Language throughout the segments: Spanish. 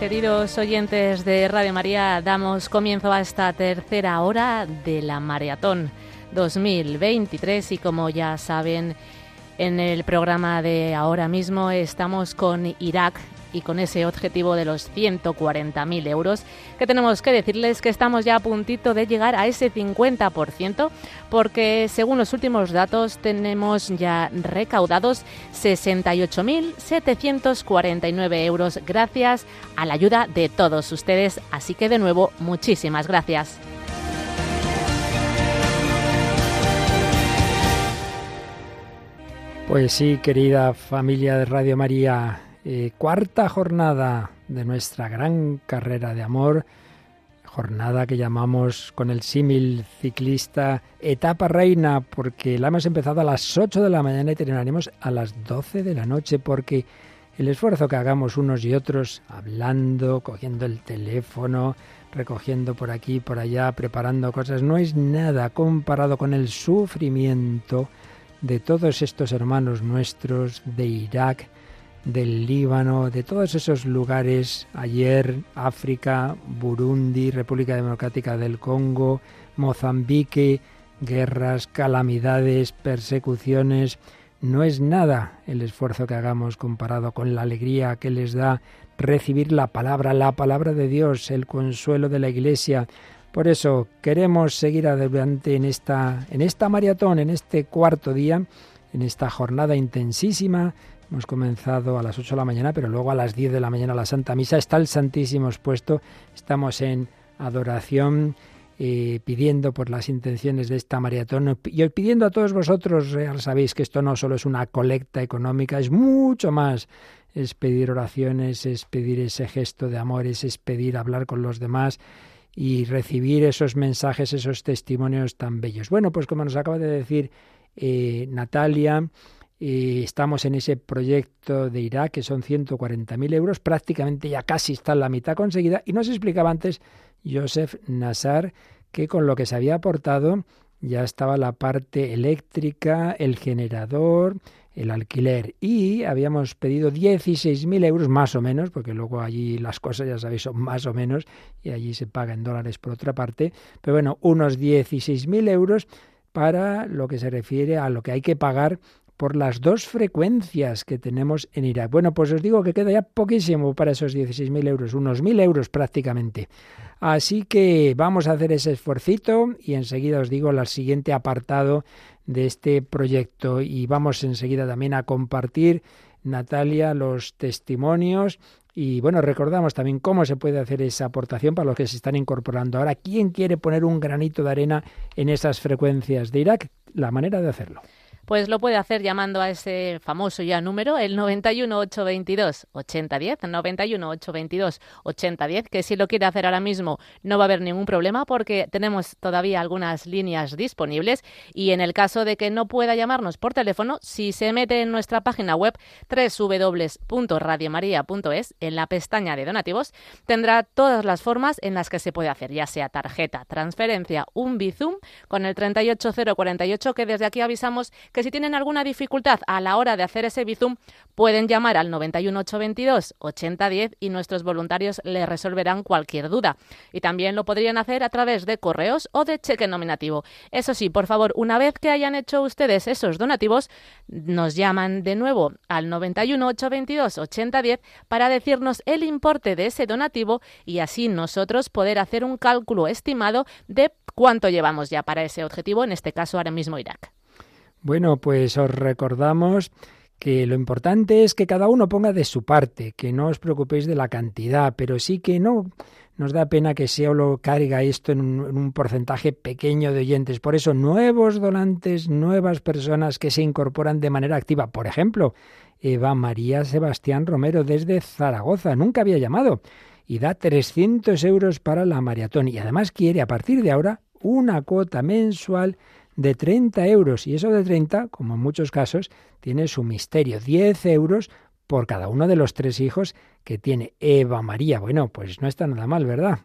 Queridos oyentes de Radio María, damos comienzo a esta tercera hora de la Maratón 2023 y como ya saben, en el programa de ahora mismo estamos con Irak y con ese objetivo de los 140.000 euros, que tenemos que decirles que estamos ya a puntito de llegar a ese 50%, porque según los últimos datos tenemos ya recaudados 68.749 euros gracias a la ayuda de todos ustedes. Así que de nuevo, muchísimas gracias. Pues sí, querida familia de Radio María, eh, cuarta jornada de nuestra gran carrera de amor, jornada que llamamos con el símil ciclista etapa reina, porque la hemos empezado a las 8 de la mañana y terminaremos a las 12 de la noche, porque el esfuerzo que hagamos unos y otros, hablando, cogiendo el teléfono, recogiendo por aquí, por allá, preparando cosas, no es nada comparado con el sufrimiento de todos estos hermanos nuestros de Irak, del Líbano, de todos esos lugares, ayer África, Burundi, República Democrática del Congo, Mozambique, guerras, calamidades, persecuciones, no es nada el esfuerzo que hagamos comparado con la alegría que les da recibir la palabra, la palabra de Dios, el consuelo de la Iglesia. Por eso queremos seguir adelante en esta, en esta maratón, en este cuarto día, en esta jornada intensísima Hemos comenzado a las 8 de la mañana, pero luego a las 10 de la mañana la Santa Misa está el Santísimo expuesto. Estamos en adoración, eh, pidiendo por las intenciones de esta maratón y pidiendo a todos vosotros, ya sabéis que esto no solo es una colecta económica, es mucho más. Es pedir oraciones, es pedir ese gesto de amor, es pedir hablar con los demás y recibir esos mensajes, esos testimonios tan bellos. Bueno, pues como nos acaba de decir eh, Natalia, y estamos en ese proyecto de Irak, que son 140.000 euros, prácticamente ya casi está la mitad conseguida. Y nos explicaba antes Joseph Nassar que con lo que se había aportado ya estaba la parte eléctrica, el generador, el alquiler y habíamos pedido 16.000 euros más o menos, porque luego allí las cosas ya sabéis son más o menos y allí se paga en dólares por otra parte, pero bueno, unos 16.000 euros para lo que se refiere a lo que hay que pagar por las dos frecuencias que tenemos en Irak. Bueno, pues os digo que queda ya poquísimo para esos 16.000 euros, unos 1.000 euros prácticamente. Así que vamos a hacer ese esfuercito y enseguida os digo el siguiente apartado de este proyecto y vamos enseguida también a compartir, Natalia, los testimonios y bueno, recordamos también cómo se puede hacer esa aportación para los que se están incorporando ahora. ¿Quién quiere poner un granito de arena en esas frecuencias de Irak? La manera de hacerlo. Pues lo puede hacer llamando a ese famoso ya número, el 91 822 8010, 91 822 8010, que si lo quiere hacer ahora mismo no va a haber ningún problema porque tenemos todavía algunas líneas disponibles y en el caso de que no pueda llamarnos por teléfono, si se mete en nuestra página web www.radiomaria.es, en la pestaña de donativos, tendrá todas las formas en las que se puede hacer, ya sea tarjeta, transferencia, un Bizum con el 38048 que desde aquí avisamos que si tienen alguna dificultad a la hora de hacer ese Bizum, pueden llamar al 91822 8010 y nuestros voluntarios les resolverán cualquier duda. Y también lo podrían hacer a través de correos o de cheque nominativo. Eso sí, por favor, una vez que hayan hecho ustedes esos donativos, nos llaman de nuevo al 91822 8010 para decirnos el importe de ese donativo y así nosotros poder hacer un cálculo estimado de cuánto llevamos ya para ese objetivo, en este caso ahora mismo Irak. Bueno, pues os recordamos que lo importante es que cada uno ponga de su parte, que no os preocupéis de la cantidad, pero sí que no nos da pena que solo carga esto en un, en un, porcentaje pequeño de oyentes. Por eso, nuevos donantes, nuevas personas que se incorporan de manera activa. Por ejemplo, Eva María Sebastián Romero desde Zaragoza. Nunca había llamado y da 300 euros para la maratón. Y además quiere, a partir de ahora, una cuota mensual de 30 euros. Y eso de 30, como en muchos casos, tiene su misterio. 10 euros por cada uno de los tres hijos que tiene Eva María. Bueno, pues no está nada mal, ¿verdad?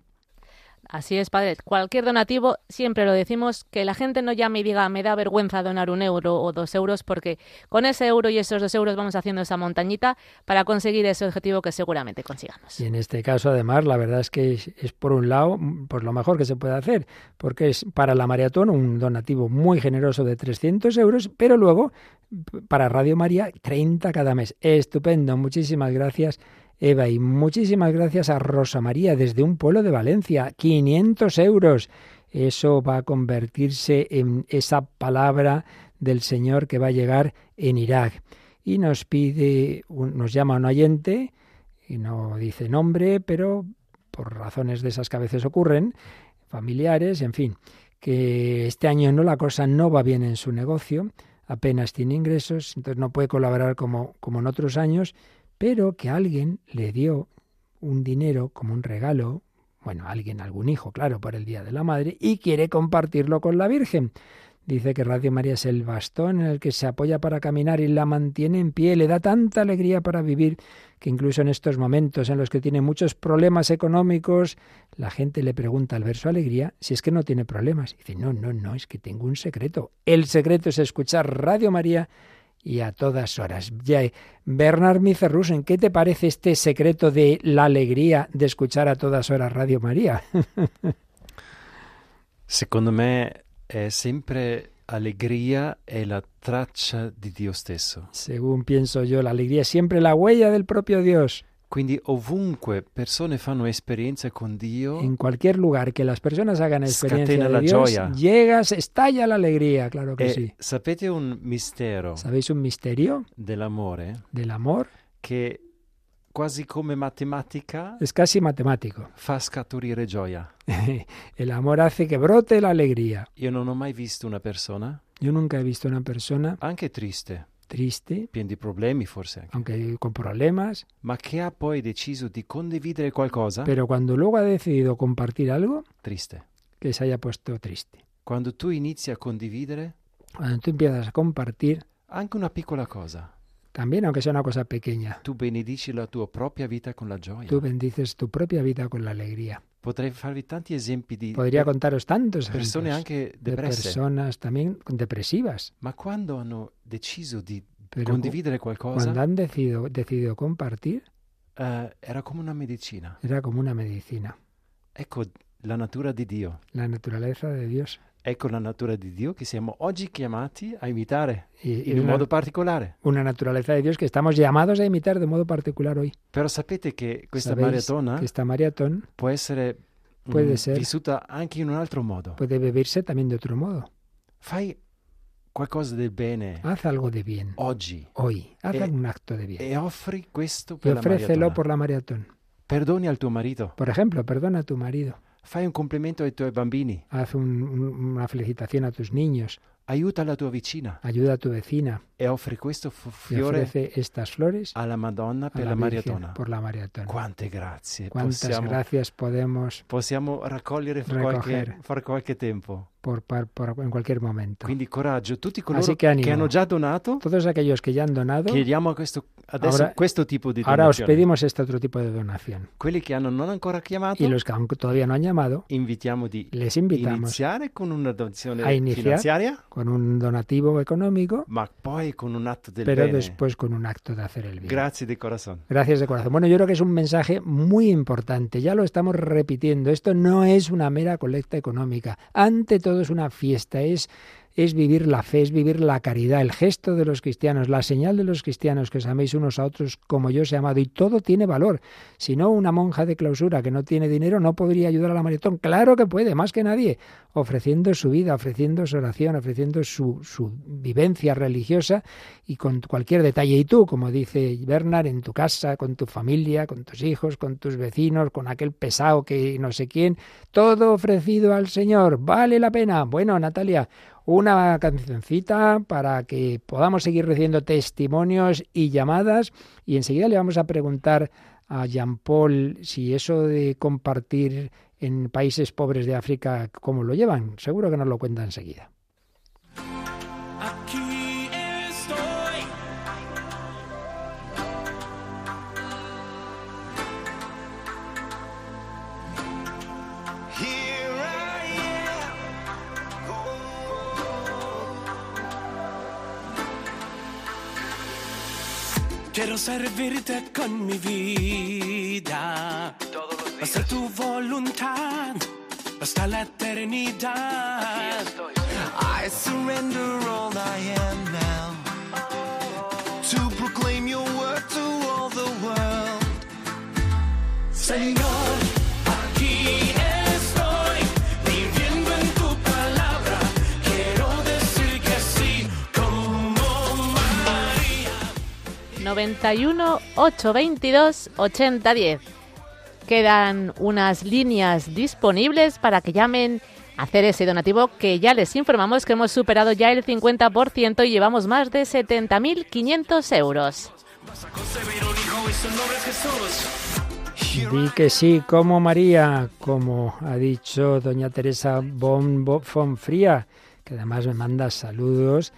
Así es, padre. Cualquier donativo, siempre lo decimos, que la gente no llame y diga, me da vergüenza donar un euro o dos euros, porque con ese euro y esos dos euros vamos haciendo esa montañita para conseguir ese objetivo que seguramente consigamos. Y en este caso, además, la verdad es que es, por un lado, pues lo mejor que se puede hacer, porque es para la maratón un donativo muy generoso de 300 euros, pero luego para Radio María 30 cada mes. Estupendo, muchísimas gracias Eva, y muchísimas gracias a Rosa María desde un pueblo de Valencia. 500 euros. Eso va a convertirse en esa palabra del Señor que va a llegar en Irak. Y nos pide, nos llama un oyente, y no dice nombre, pero por razones de esas que a veces ocurren, familiares, en fin, que este año no la cosa no va bien en su negocio, apenas tiene ingresos, entonces no puede colaborar como, como en otros años, pero que alguien le dio un dinero como un regalo, bueno, alguien, algún hijo, claro, por el Día de la Madre, y quiere compartirlo con la Virgen. Dice que Radio María es el bastón en el que se apoya para caminar y la mantiene en pie, le da tanta alegría para vivir que incluso en estos momentos en los que tiene muchos problemas económicos, la gente le pregunta al ver su alegría si es que no tiene problemas. dice, no, no, no, es que tengo un secreto. El secreto es escuchar Radio María y a todas horas. Bernard Micerrusen, ¿qué te parece este secreto de la alegría de escuchar a todas horas Radio María? Secondo me è sempre alegría la traccia di Dio stesso. Según pienso yo, la alegría es siempre la huella del propio Dios. Quindi ovunque persone fanno esperienza con Dio, En cualquier lugar que las personas hagan experiencia Scatena de la Dios, gioia. llegas, estalla la alegría, claro que e sí. sapete un mistero ¿Sabéis un misterio dell'amore del amor? che quasi come matematica Es casi matemático. fa scaturire gioia. El amor hace que brote la alegría. Io non ho mai visto una persona, Yo nunca he visto una persona anche triste, triste, piena di problemi forse anche, aunque con problemas, ma che ha poi deciso di condividere qualcosa pero cuando luego ha decidido compartir algo, triste. que se haya puesto triste. Quando tu inizi a condividere Cuando tú empiezas a compartir, anche una piccola cosa, también aunque sea una cosa pequeña, tu benedici la tua propria vita con la gioia. tú bendices tu propia vida con la alegría. Potrei farvi tanti esempi di Podría contaros tantos persone de personas también depresivas, ma quando hanno deciso di pero cu- condividere qualcosa, cuando han decidido, decidido compartir, eh, era come una medicina. era como una medicina. Ecco la natura di Dio. La naturaleza de Dios. Ecco la natura di Dio che siamo oggi chiamati a imitare Y, y in un modo particolare. una naturaleza de Dios que estamos llamados a imitar de modo particular hoy. Però sapete che questa maratona que esta maratón può essere mm, Puede ser. vissuta anche in un altro modo. puede vivirse también de otro modo. Fai qualcosa del bene Haz algo de bien oggi hoy. Haz Eh, un acto de bien. e offri questo Y per la ofrécelo maratona. por la maratón. Perdoni al tuo marito, Por ejemplo, perdona a tu marido. Fai un complimento ai tuoi bambini, Haz un- un- una felicitación a tus niños. Aiuta la tua vicina Ayuda a tu vecina. e offri questo fiore ofrece estas flores alla Madonna per la maratona. por la maratón. Quante grazie. Cuántas Possiamo, gracias podemos possiamo raccogliere fra qualche, fra qualche tempo. por, par- por- en cualquier momento. Quindi coraggio, tutti coloro que ánimo. hanno già donato, Todos aquellos que ya han donado, chiediamo a questo, adesso Ahora- questo tipo di ahora os donazione. pedimos este otro tipo de donación. Quelli che hanno non ancora chiamato, Y los que aún todavía no han llamado, invitiamo di les invitamos iniziare con una donazione a finanziaria, con un donativo económico, ma poi con un atto del pero bene. después con un acto de hacer el bien. Grazie di corazón. Gracias de corazón. Bueno, yo creo que es un mensaje muy importante. Ya lo estamos repitiendo. Esto no es una mera colecta económica. Ante todo es una fiesta. Es, es vivir la fe, es vivir la caridad, el gesto de los cristianos, la señal de los cristianos, que os améis unos a otros como yo os he amado. Y todo tiene valor. Si no, una monja de clausura que no tiene dinero no podría ayudar a la maratón. Claro que puede, más que nadie. Ofreciendo su vida, ofreciendo su oración, ofreciendo su, su vivencia religiosa y con cualquier detalle. Y tú, como dice Bernard, en tu casa, con tu familia, con tus hijos, con tus vecinos, con aquel pesado que no sé quién, todo ofrecido al Señor. Vale la pena. Bueno, Natalia, una cancioncita para que podamos seguir recibiendo testimonios y llamadas. Y enseguida le vamos a preguntar a Jean Paul si eso de compartir en países pobres de África, ¿cómo lo llevan? Seguro que nos lo cuenta enseguida. Quiero servirte con mi vida. Hacer tu voluntad hasta la eternidad. I surrender all I am now to proclaim your word to all the world. Señor, 91 822 8010. Quedan unas líneas disponibles para que llamen a hacer ese donativo que ya les informamos que hemos superado ya el 50% y llevamos más de 70.500 euros. Di que sí, como María, como ha dicho doña Teresa Bon Fría, que además me manda saludos.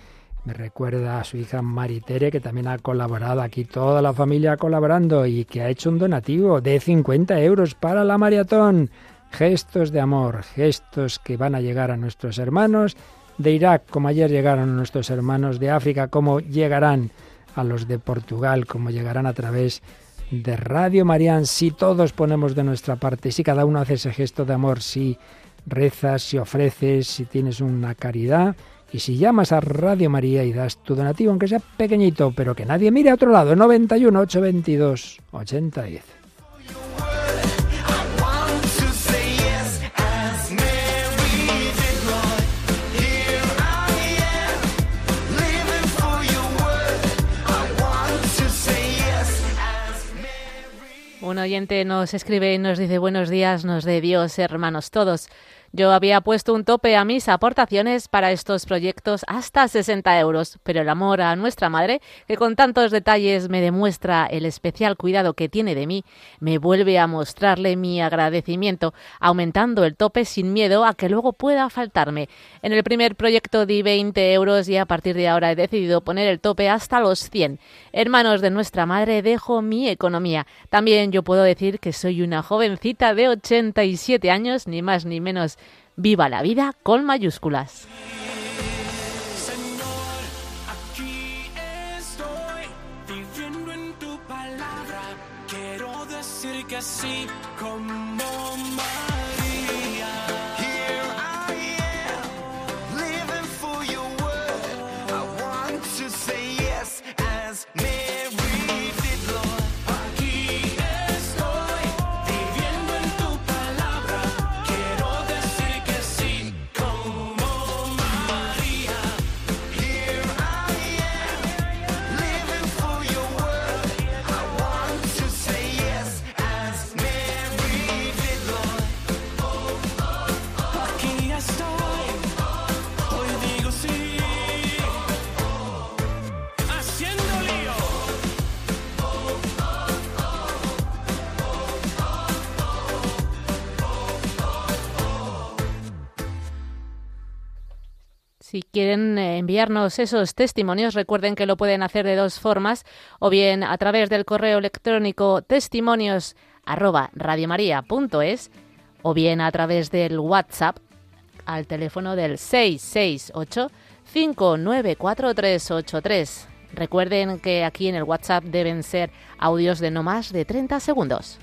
Me recuerda a su hija Maritere, que también ha colaborado aquí, toda la familia colaborando y que ha hecho un donativo de 50 euros para la maratón. Gestos de amor, gestos que van a llegar a nuestros hermanos de Irak, como ayer llegaron nuestros hermanos de África, como llegarán a los de Portugal, como llegarán a través de Radio Marián. Si todos ponemos de nuestra parte, si cada uno hace ese gesto de amor, si rezas, si ofreces, si tienes una caridad, y si llamas a Radio María y das tu donativo, aunque sea pequeñito, pero que nadie mire a otro lado, 91 822 8010. I want to say yes as Mary did, Lord. Here I am, living for your word. I want to say yes as Mary. Un oyente nos escribe y nos dice buenos días, nos de Dios, hermanos todos. Yo había puesto un tope a mis aportaciones para estos proyectos hasta 60 euros, pero el amor a nuestra madre, que con tantos detalles me demuestra el especial cuidado que tiene de mí, me vuelve a mostrarle mi agradecimiento, aumentando el tope sin miedo a que luego pueda faltarme. En el primer proyecto di 20 euros y a partir de ahora he decidido poner el tope hasta los 100. Hermanos de nuestra madre, dejo mi economía. También yo puedo decir que soy una jovencita de 87 años, ni más ni menos. Viva la vida con mayúsculas. Quieren eh, enviarnos esos testimonios, recuerden que lo pueden hacer de dos formas, o bien a través del correo electrónico testimonios o bien a través del WhatsApp al teléfono del 668 594383. Recuerden que aquí en el WhatsApp deben ser audios de no más de 30 segundos.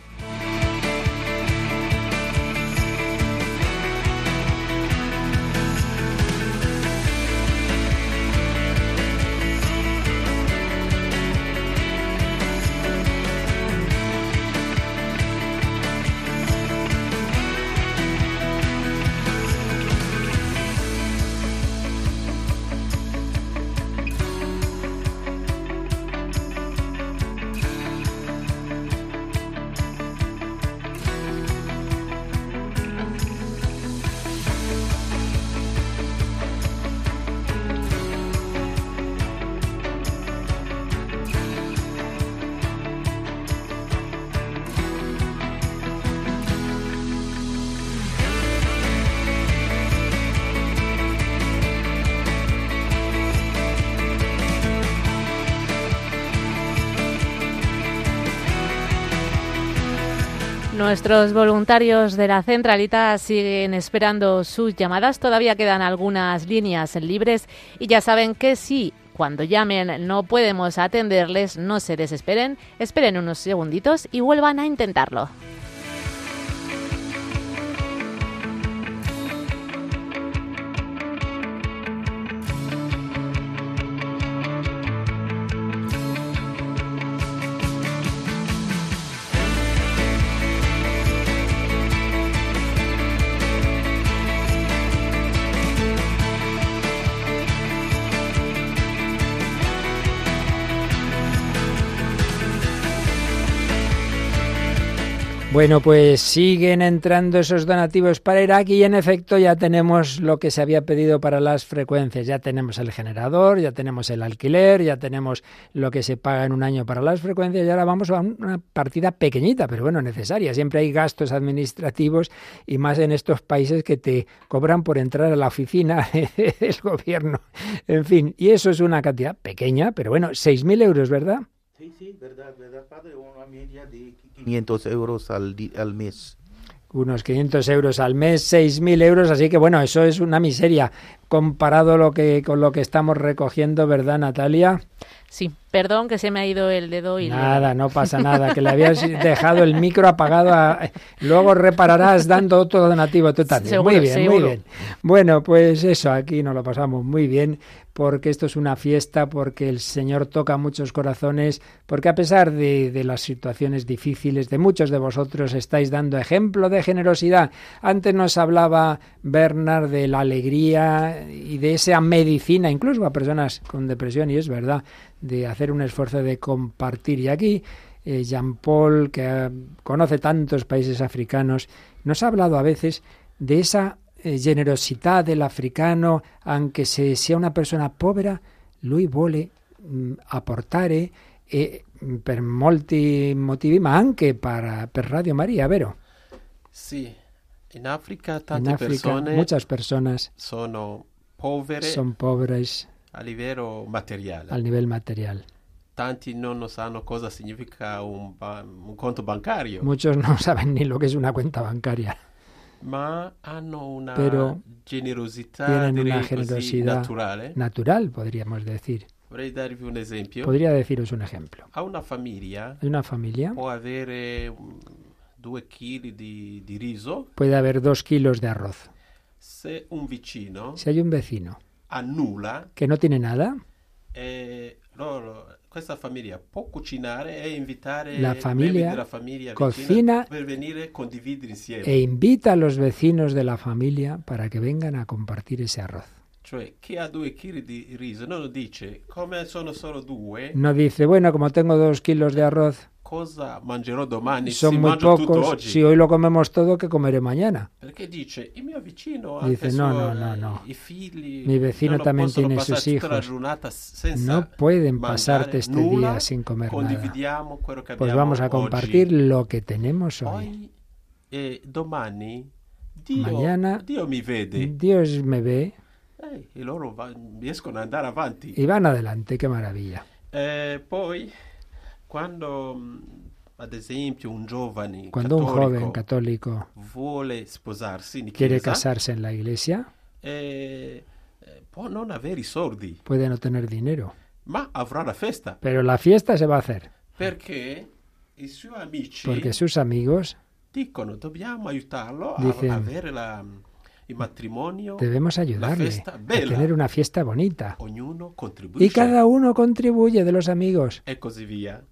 Nuestros voluntarios de la centralita siguen esperando sus llamadas. Todavía quedan algunas líneas libres y ya saben que si Cuando llamen no podemos atenderles, no se desesperen, esperen unos segunditos y vuelvan a intentarlo. Bueno, pues siguen entrando esos donativos para Irak y en efecto ya tenemos lo que se había pedido para las frecuencias. Ya tenemos el generador, ya tenemos el alquiler, ya tenemos lo que se paga en un año para las frecuencias y ahora vamos a una partida pequeñita, pero bueno, necesaria. Siempre hay gastos administrativos y más en estos países que te cobran por entrar a la oficina del gobierno. En fin, y eso es una cantidad pequeña, pero bueno, 6.000 euros, ¿verdad? Sí, sí, verdad, verdad, padre, 500 euros al, al mes. unos 500 euros al mes, 6.000 euros, así que bueno, eso es una miseria comparado lo que, con lo que estamos recogiendo, ¿verdad, Natalia? Sí, perdón que se me ha ido el dedo y le- Nada, no pasa nada, que le habías dejado el micro apagado. a- luego repararás dando otro donativo tú también. Seguro, muy bien, muy seguro. bien. Bueno, pues eso, aquí nos lo pasamos muy bien, porque esto es una fiesta, porque el Señor toca muchos corazones, porque a pesar de, de las situaciones difíciles de muchos de vosotros estáis dando ejemplo de generosidad. Antes nos hablaba Bernard de la alegría y de esa medicina, incluso a personas con depresión, y es verdad, de hacer un esfuerzo de compartir. Y aquí eh, Jean Paul, que eh, conoce tantos países africanos, nos ha hablado a veces de esa eh, generosità del africano, anche se sia una persona povera, lui vuole mh, apportare e mh, per molti motivi, ma anche per, per Radio Maria, vero? Africa En África persone muchas personas sono povere son pobres a livello materiale. al nivel material. Tanti non sanno cosa significa un, un conto bancario, Muchos no saben ni lo que es una cuenta bancaria. ma hanno una Pero generosità tienen una generosidad naturale. Natural, podríamos decir. Un esempio. Podría deciros un ejemplo. A una famiglia Hay una familia, può avere mm, due chili di, di riso puede haber dos kilos de arroz. Se un vicino Si hay un vecino annulla que no tiene nada, e loro, questa famiglia può cucinare e invitare La famiglia della famiglia cocina per venire a condividere insieme. e invita a los vecinos de la familia para que vengan a compartir ese arroz. Cioè, chi ha due chili di riso non dice, come sono solo due, No dice, bueno, como tengo dos kilos de arroz, cosa mangerò domani? si son muy pocos, oggi. si hoy lo comemos todo, ¿qué comeré mañana? Dice, mio vicino Dice, no, no, no, no. figli Mi vecino non también tiene sus hijos. No pueden pasarte este nulla, día sin comer nada. Pues vamos a oggi. compartir lo que tenemos hoy. Poi, eh, domani Dio, Mañana- Dio mi vede Dios me ve Eh, e loro va- andare avanti. y van adelante, qué maravilla. Eh, poi, quando, mh, ad esempio, un giovane Cuando un cattolico joven católico vuole sposarsi in quiere chiesa, casarse en la iglesia, eh, eh, può non avere i soldi, puede no tener dinero, ma avrà la festa, pero la fiesta se va a hacer. Perché i suoi amici porque sus amigos dicono dobbiamo aiutarlo a Dicen, avere la- il matrimonio, debemos ayudarle festa a tener una fiesta bonita. Y cada uno contribuye de los amigos.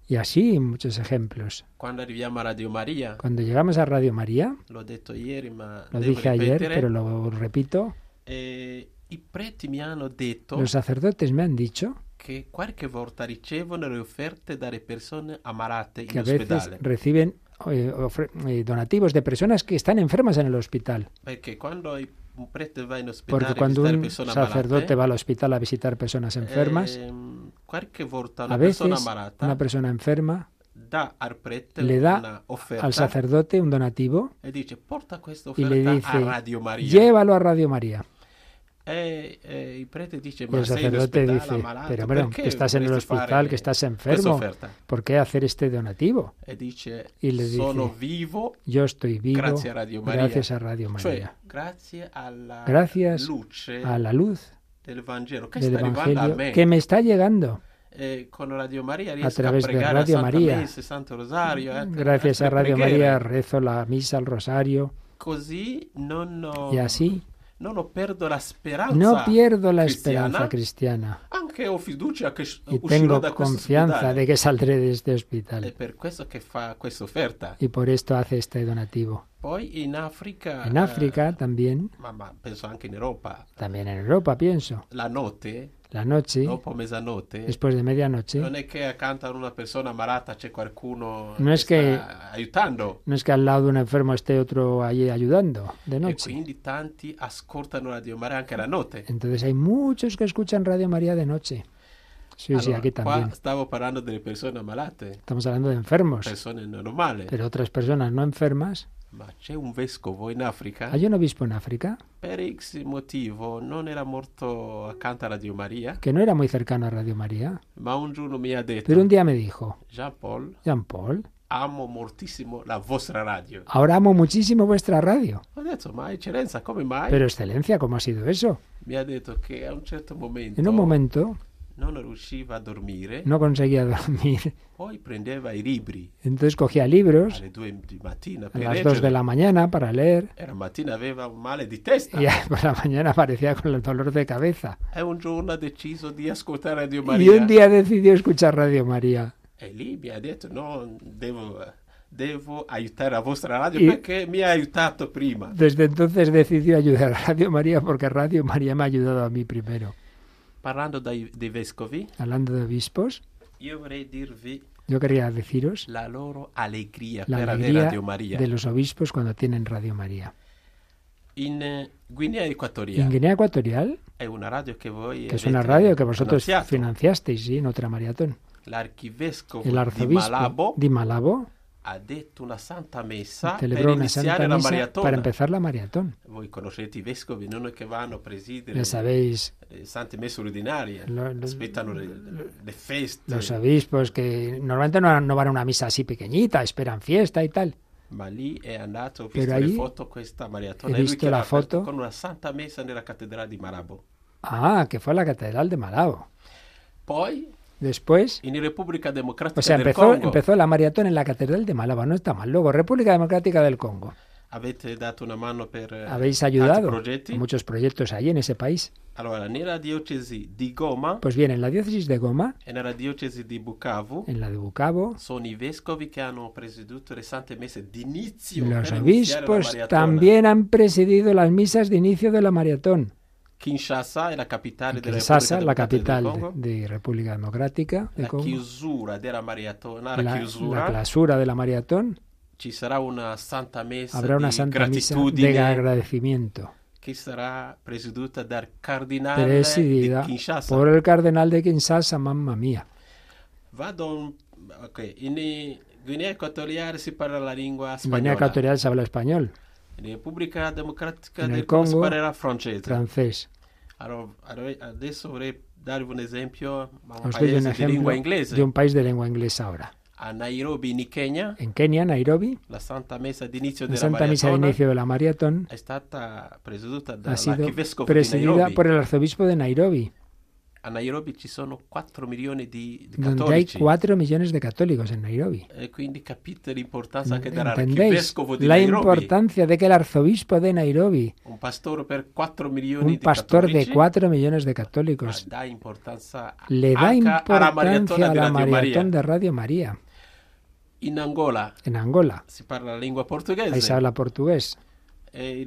Y así muchos ejemplos. Cuando llegamos a Radio María, lo dije ayer, ripetere, pero lo repito, eh, los sacerdotes me han dicho qualche volta ricevono le offerte dalle persone que in a veces reciben eh, eh, donativos de personas que están enfermas en el hospital. Perché quando i- un prete va in ospedale Porque cuando un sacerdote ammalate, va al hospital a visitar personas enfermas, ehm, qualche volta una a veces persona ammalata una persona enferma dà al prete le da una offerta al sacerdote un donativo e dice porta y le offerta a dice, Radio Maria. llévalo a Radio María. E, e il prete dice Y el sacerdote dice, ammalato, pero perché que estás en el vorresti hospital, fare que estás enfermo? ¿por qué hacer este donativo? E dice Y le dice, sono vivo Yo estoy vivo Grazie a Radio Maria. gracias a Radio María. Cioè, grazie alla Gracias luce a la luz del Vangelo che del a Evangelio que me está llegando. E con Radio riesco a, través de pregare Radio a Maria. Messa, Santo Rosario. eh, Gracias a Radio preghiere. María rezo la misa, el rosario Così non, ho- y así non ho perdo la speranza. no pierdo la cristiana. esperanza cristiana Anche ho fiducia che y tengo da questo confianza de que saldré de este hospital. per questo che fa questa offerta. Y por esto hace este donativo. Poi in Africa, En eh, África también, ma, ma penso anche in Europa, también en Europa pienso, la notte, la noche, después de medianoche, non è che accanto a una persona malata c'è qualcuno No es que- aiutando. no es que al lado de un enfermo esté otro allí ayudando de E noche. quindi tanti ascoltano Radio Maria anche la notte. Entonces hay muchos que escuchan Radio María de noche. Sí, sí, Allora, aquí qua también. stavo parlando delle persone malate, Estamos hablando de enfermos, persone normali, pero otras personas no enfermas. Ma c'è un vescovo in Africa Hay un obispo en África per X motivo non era molto accanto a Radio Maria, que no era muy cercano a Radio María, ma un giorno mi ha detto, pero un día me dijo, Jean Paul, Jean Paul, amo moltissimo la vostra radio. ahora amo muchísimo vuestra radio. Ho detto, ma eccellenza, come mai? Pero excelencia, ¿cómo ha sido eso? Mi ha detto che a un certo momento, En un momento non riusciva a dormire, no conseguía dormir, poi prendeva i libri entonces cogía libros alle due di mattina a per las leggere. dos de la mañana para leer E la mattina aveva un male di testa. y por la mañana aparecía con el dolor de cabeza. E un giorno ha deciso di ascoltare Radio Y Maria. un día decidió escuchar Radio María. E lì mi ha detto, no, devo, devo aiutare la vostra radio Y- perché mi ha aiutato prima. Desde entonces decidió ayudar a Radio María porque Radio María me ha ayudado a mí primero. Parlando dei vescovi, Hablando de obispos, io vorrei dirvi yo quería deciros la loro allegria la alegría Radio de los obispos cuando tienen Radio María. In eh, Guinea En Equatoriale Guinea Ecuatorial, una radio che voi que es una radio que vosotros financiasteis, sí, en otra maratón. El arzobispo Malabo di Malabo ha detto una santa messa per celebró una iniziare santa la misa maratona. para empezar la maratón. Voi conoscete i vescovi, non è che vanno a presidere sabéis, le sante messe ordinarie, Lo- lo- aspettano le, le feste, los obispos que normalmente no, no van a una misa así pequeñita, esperan fiesta y tal. ma lì è andato, ho visto Pero le allí foto, questa maratona, he e lui che la foto. con una santa messa nella cattedrale di Malabo. Ah, que fue a la Catedral de Malabo. Poi, Después, o sea, del empezó, Congo, empezó la maratón en la Catedral de Malabo, no está mal. Luego, República Democrática del Congo. avete dato una mano per eh, Habéis ayudado a muchos proyectos ahí en ese país. Allora, nella diocesi di Goma Pues bien, en la diócesis de Goma, Bukavu en la de Bucabo, sono i vescovi che hanno presieduto le sante messe d'inizio los la obispos también han presidido las misas de inicio de la maratón. Kinshasa è la capitale della Kinshasa, la Repubblica Democratica del República Democrática La Congo. chiusura della maratona, la, La, chiusura, la clausura de la maratón ci sarà una santa messa habrá una santa misa de agradecimiento che sarà presieduta dal cardinale di presidida Kinshasa. por el cardenal de Kinshasa, mamma mia. Vado un- ok, in Guinea Equatoriale si parla la lingua En spagnola. Guinea Ecuatorial se habla español, En del el Congo francese. francés. Adesso vorrei darvi un esempio, ma un Os doy un ejemplo lingua inglese. de un país de lengua inglesa ahora. A Nairobi, in Kenya, En Kenia, Nairobi, la Santa Messa d'inizio la della Santa Misa de inicio de la maratón ha sido presidida por el arzobispo de Nairobi, A Nairobi ci sono 4 milioni di, di donde hay cattolici. 4 millones de católicos en Nairobi. E quindi capite l'importanza anche ¿Entendéis dell'archivescovo di la Nairobi. importancia de que el arzobispo de Nairobi, Un pastore per 4 milioni un di pastor de cattolici, 4 millones de ma católicos, dà importanza le da anche alla maratona importancia di Radio Maria. In Angola en Angola. si parla la lingua Ahí se portoghese. habla portugués. E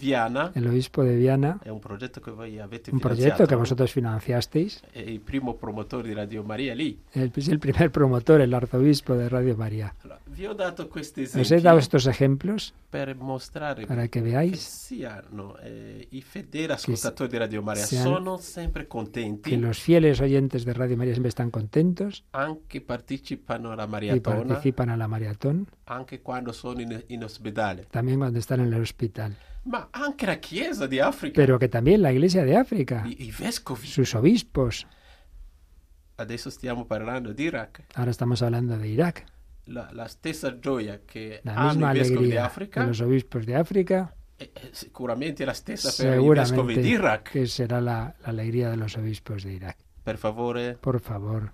Viana El obispo de Viana, è un progetto che voi avete un proyecto que vosotros financiasteis, il primo promotore di Radio Maria lì. el- es el primer promotor, el arzobispo de Radio María. Allora, vi ho dato questi Os he dado estos ejemplos per mostrare para que veáis siano eh, i fedeli ascoltatori di Radio Maria siano- sono sempre contenti, que los fieles oyentes de Radio María siempre están contentos anche partecipano alla y participan a la maratón, anche quando sono in, in ospedale. también cuando están en el hospital. Ma anche la Chiesa di Africa, Pero que también la Iglesia de África, i, i vescovi. sus obispos, Adesso stiamo parlando di Iraq. ahora estamos hablando de Irak, La, la stessa gioia che la hanno misma i vescovi di alegría Africa de los obispos de África eh, eh, la stessa per vescovo di Seguramente Iraq. que será la, la alegría de los obispos de Irak. Per favore, Por favor,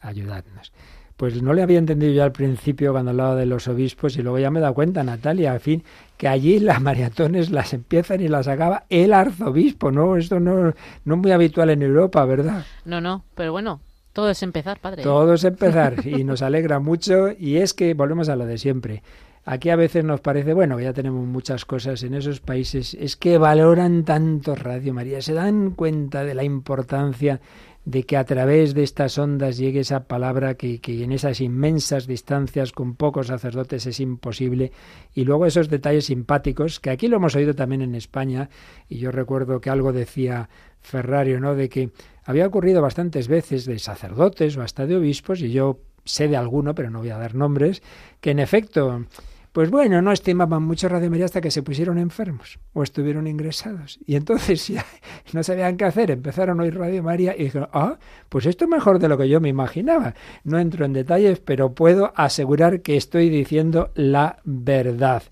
ayudadnos. Pues no le había entendido yo al principio cuando hablaba de los obispos y luego ya me he dado cuenta, Natalia, al fin, que allí las maratones las empiezan y las acaba el arzobispo, ¿no? Esto no, no es muy habitual en Europa, ¿verdad? No, no, pero bueno, todo es empezar, padre. Todo es empezar y nos alegra mucho y es que volvemos a lo de siempre. Aquí a veces nos parece, bueno, ya tenemos muchas cosas en esos países, es que valoran tanto Radio María, se dan cuenta de la importancia de que a través de estas ondas llegue esa palabra que, que en esas inmensas distancias con pocos sacerdotes es imposible y luego esos detalles simpáticos que aquí lo hemos oído también en España y yo recuerdo que algo decía Ferrario, ¿no? De que había ocurrido bastantes veces de sacerdotes o hasta de obispos y yo sé de alguno, pero no voy a dar nombres, que en efecto pues bueno, no estimaban mucho Radio María hasta que se pusieron enfermos o estuvieron ingresados. Y entonces ya no sabían qué hacer, empezaron a oír Radio María y dijeron, ah, pues esto es mejor de lo que yo me imaginaba. No entro en detalles, pero puedo asegurar que estoy diciendo la verdad.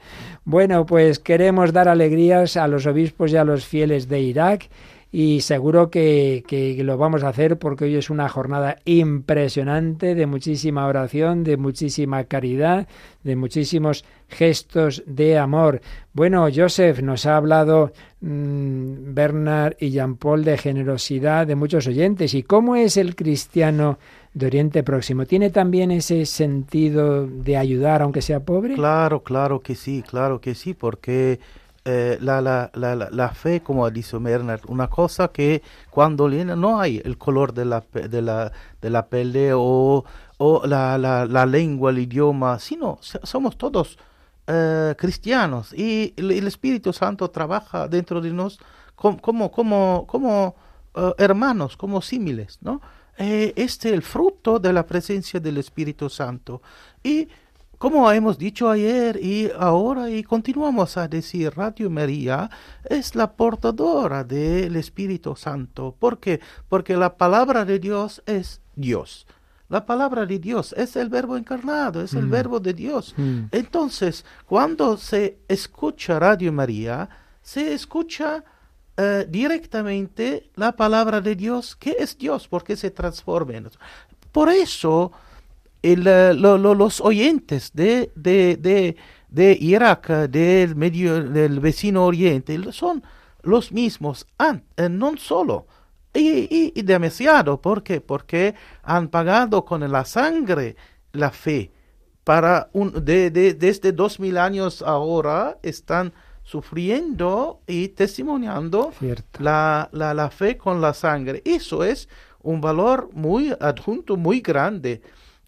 Bueno, pues queremos dar alegrías a los obispos y a los fieles de Irak y seguro que, que, lo vamos a hacer porque hoy es una jornada impresionante de muchísima oración, de muchísima caridad, de muchísimos gestos de amor. Bueno, Joseph nos ha hablado mmm, Bernard y Jean Paul de generosidad de muchos oyentes. ¿Y cómo es el cristiano de Oriente Próximo? ¿Tiene también ese sentido de ayudar aunque sea pobre? Claro, claro que sí, claro que sí, porque eh, la, la, la, la, fe, como dice Bernard, una cosa que cuando no hay el color de la, de la, de la pele o, o la, lengua, el idioma, sino somos todos eh, cristianos y el, Espíritu Santo trabaja dentro de nosotros como, como, como, uh, hermanos, como símiles, ¿no? Eh, este es el fruto de la presencia del Espíritu Santo. Y como hemos dicho ayer y ahora y continuamos a decir, Radio María es la portadora del Espíritu Santo. ¿Por qué? Porque la palabra de Dios es Dios. La palabra de Dios es el verbo encarnado, es mm. el verbo de Dios. Mm. Entonces, cuando se escucha Radio María, se escucha uh, directamente la palabra de Dios, que es Dios, porque se transforma en Por eso, el, lo, lo, los oyentes de, de, de, de, Irak, del, medio, del vecino oriente, son los mismos, eh, no solo, y, y, y, demasiado, ¿por qué? Porque han pagado con la sangre la fe. Para un, de, de, desde dos mil años ahora están sufriendo y testimoniando la, la, la fe con la sangre. Eso es un valor muy adjunto, muy grande.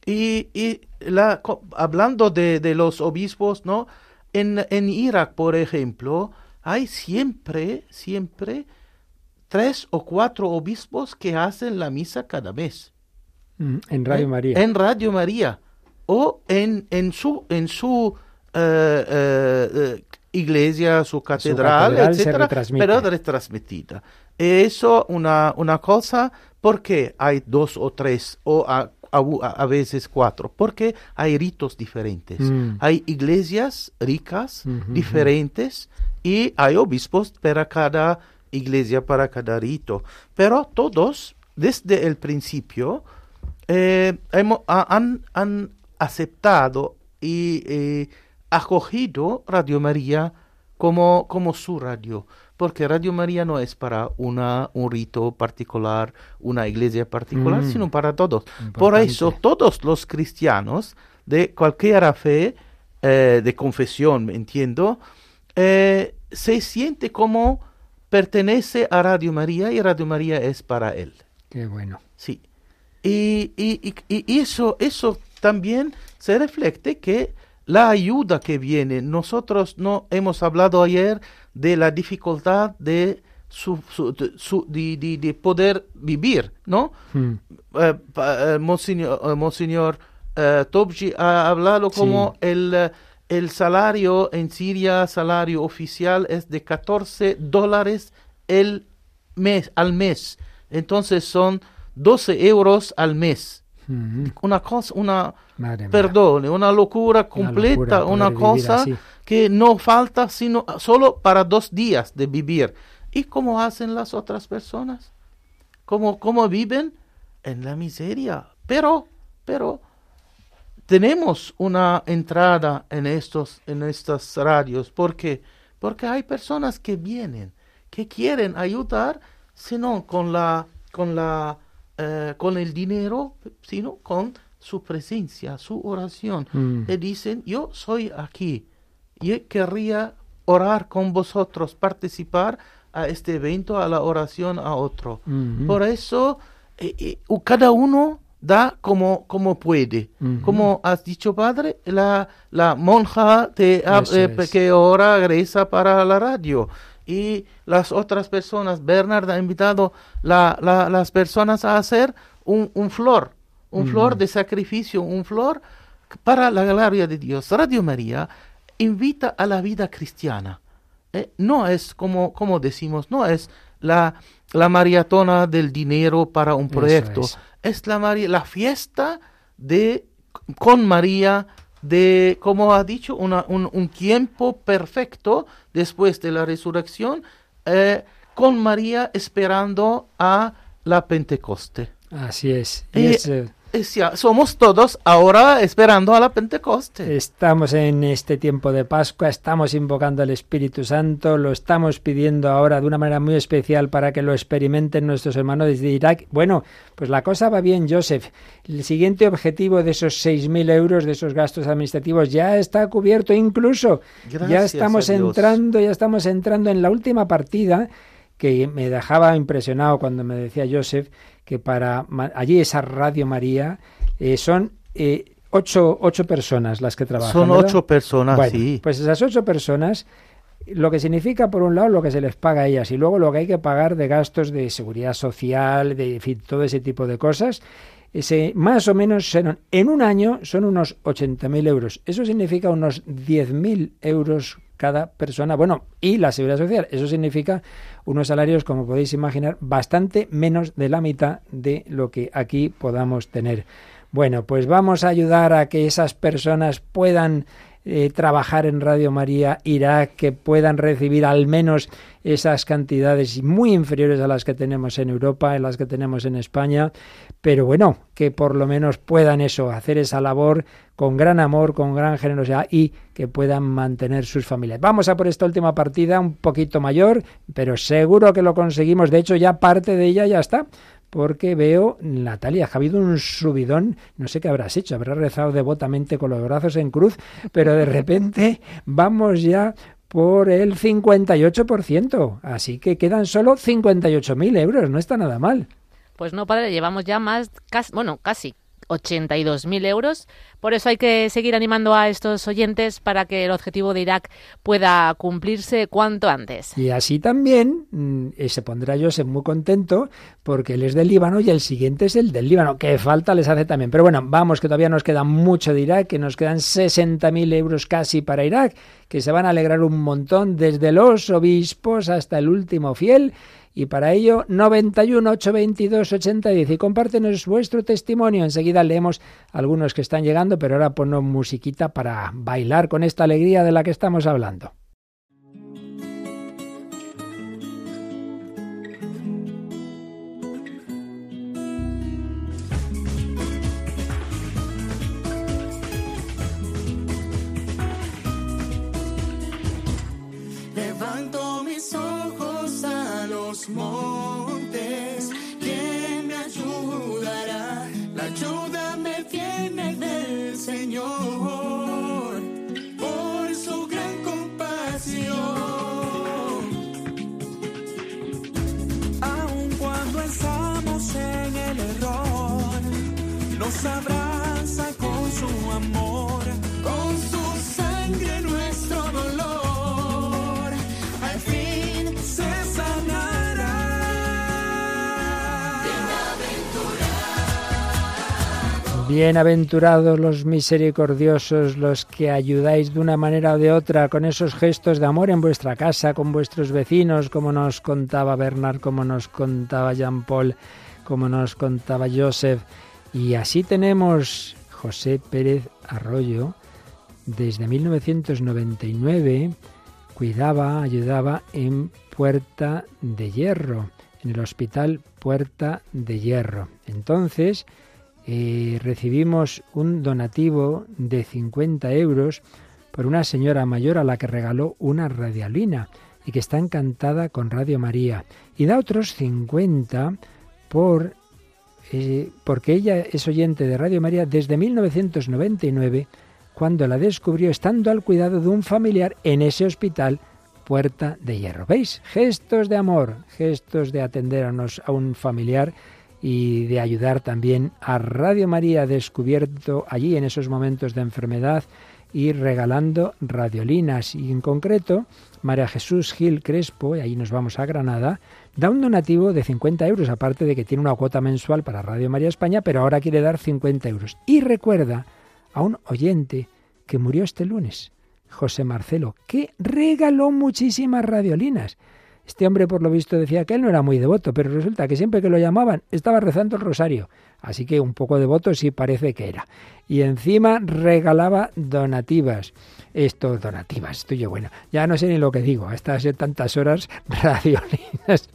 Y, y la, hablando de, de, los obispos, ¿no? En, en Irak, por ejemplo, hay siempre, siempre tres o cuatro obispos que hacen la misa cada mes. Mm, en Radio María. En Radio María. O en, en su, en su uh, uh, iglesia, su catedral, su catedral etcétera, pero retransmitida. Eso una, una cosa porque hay dos o tres o a, a, a, veces cuatro, porque hay ritos diferentes. Mm. Hay iglesias ricas, Uh -huh. diferentes, y hay obispos para cada iglesia, para cada rito. Pero todos, desde el principio, eh, hemos, han, han, aceptado y eh, acogido Radio María como, como su radio porque Radio María no es para una, un rito particular, una iglesia particular, Mm. sino para todos. Importante. Por eso todos los cristianos de cualquier fe, eh, de confesión, me entiendo, eh, se siente como pertenece a Radio María y Radio María es para él. Qué bueno. Sí. Y, y, y, y eso, eso también se refleje que la ayuda que viene, nosotros no hemos hablado ayer de la dificultad de, su, su, de, su- de- de- de poder vivir, ¿no? Mm. Eh, eh, Monseñor, eh, Monseñor, eh, Tobji ha hablado como el, eh, el salario en Siria, salario oficial es de 14 dólares el mes, al mes. Entonces son 12 euros al mes. Una cosa, una, perdone, una locura completa, locura una cosa así. que no falta sino solo para dos días de vivir. ¿Y cómo hacen las otras personas? ¿Cómo, cómo viven? En la miseria. Pero, pero, tenemos una entrada en estos, en estas radios. ¿Por qué? Porque hay personas que vienen, que quieren ayudar, sino con la, con la, eh, con el dinero, sino con su presencia, su oración. Mm. Y dicen, yo soy aquí, yo querría orar con vosotros, participar a este evento, a la oración a otro. Ujú. Por eso, eh, eh, cada uno da como, como puede. Ujú. Como has dicho, padre, la, la monja te, eh, que ora reza para la radio. Y las otras personas, Bernard ha invitado la, la- las personas a hacer un, un flor, un flor de sacrificio, un flor para la gloria de Dios. Radio María invita a la vida cristiana. Eh, no es como, como decimos, no es la, la maratona del dinero para un proyecto. es. Es, la, María, la fiesta de con María, de, como ha dicho, una- un, un tiempo perfecto después de la resurrección, eh, con María esperando a la Pentecoste. Así es. Y es, eh, es ya- somos todos ahora esperando a la Pentecoste. Estamos en este tiempo de Pascua, estamos invocando al Espíritu Santo, lo estamos pidiendo ahora de una manera muy especial para que lo experimenten nuestros hermanos desde Irak. Bueno, pues la cosa va bien, Joseph. El siguiente objetivo de esos 6.000 euros de esos gastos administrativos ya está cubierto incluso. ya Gracias estamos a Dios. entrando, ya estamos entrando en la última partida que me dejaba impresionado cuando me decía Joseph que para allí esa Radio María eh, son eh, ocho, ocho personas las que trabajan. Son ¿verdad? ocho personas, Bueno, sí. Pues esas ocho personas, lo que significa, por un lado, lo que se les paga a ellas y luego lo que hay que pagar de gastos de seguridad social, de en fin, todo ese tipo de cosas. Ese, más o menos en un año son unos 80.000 euros. Eso significa unos 10.000 euros cada persona. Bueno, y la seguridad social. Eso significa unos salarios, como podéis imaginar, bastante menos de la mitad de lo que aquí podamos tener. Bueno, pues vamos a ayudar a que esas personas puedan eh, trabajar en Radio María Irak, que puedan recibir al menos esas cantidades muy inferiores a las que tenemos en Europa, en las que tenemos en España, pero bueno, que por lo menos puedan eso, hacer esa labor con gran amor, con gran generosidad y que puedan mantener sus familias. Vamos a por esta última partida, un poquito mayor, pero seguro que lo conseguimos. De hecho, ya parte de ella ya está porque veo, Natalia, ha habido un subidón, no sé qué habrás hecho, habrás rezado devotamente con los brazos en cruz, pero de repente vamos ya por el 58%, así que quedan solo 58.000 euros, no está nada mal. Pues no, padre, llevamos ya más, casi, bueno, casi 82.000 euros. Por eso hay que seguir animando a estos oyentes para que el objetivo de Irak pueda cumplirse cuanto antes. Y así también mm, eh, se pondrá Joseph muy contento porque él es del Líbano y el siguiente es el del Líbano, que falta les hace también. Pero bueno, vamos, que todavía nos queda mucho de Irak, que nos quedan 60.000 euros casi para Irak, que se van a alegrar un montón desde los obispos hasta el último fiel. Y para ello, 91 822 8010. Y compártenos vuestro testimonio. Enseguida leemos algunos que están llegando, pero ahora ponnos musiquita para bailar con esta alegría de la que estamos hablando. Montes, ¿quién me ayudará? La ayuda me viene del Señor, por su gran compasión. Aun cuando estamos en el error, nos abraza con su amor, con su sangre nuestro Bienaventurados los misericordiosos, los que ayudáis de una manera o de otra con esos gestos de amor en vuestra casa, con vuestros vecinos, como nos contaba Bernard, como nos contaba Jean Paul, como nos contaba Joseph. Y así tenemos José Pérez Arroyo, desde 1999 cuidaba, ayudaba en Puerta de Hierro, en el hospital Puerta de Hierro. Entonces eh, recibimos un donativo de 50 euros por una señora mayor a la que regaló una radialina y que está encantada con Radio María. Y da otros 50 por, eh, porque ella es oyente de Radio María desde 1999 cuando la descubrió estando al cuidado de un familiar en ese hospital Puerta de Hierro. ¿Veis? Gestos de amor, gestos de atender a, un familiar y de ayudar también a Radio María descubierto allí en esos momentos de enfermedad y regalando radiolinas. Y en concreto, María Jesús Gil Crespo, y ahí nos vamos a Granada, da un donativo de 50 euros, aparte de que tiene una cuota mensual para Radio María España, pero ahora quiere dar 50 euros. Y recuerda a un oyente que murió este lunes, José Marcelo, que regaló muchísimas radiolinas. Este hombre, por lo visto, decía que él no era muy devoto, pero resulta que siempre que lo llamaban estaba rezando el rosario. Así que un poco devoto sí parece que era. Y encima regalaba donativas. Esto, donativas, estoy yo bueno. Ya no sé ni lo que digo, hasta hace tantas horas radiolinas.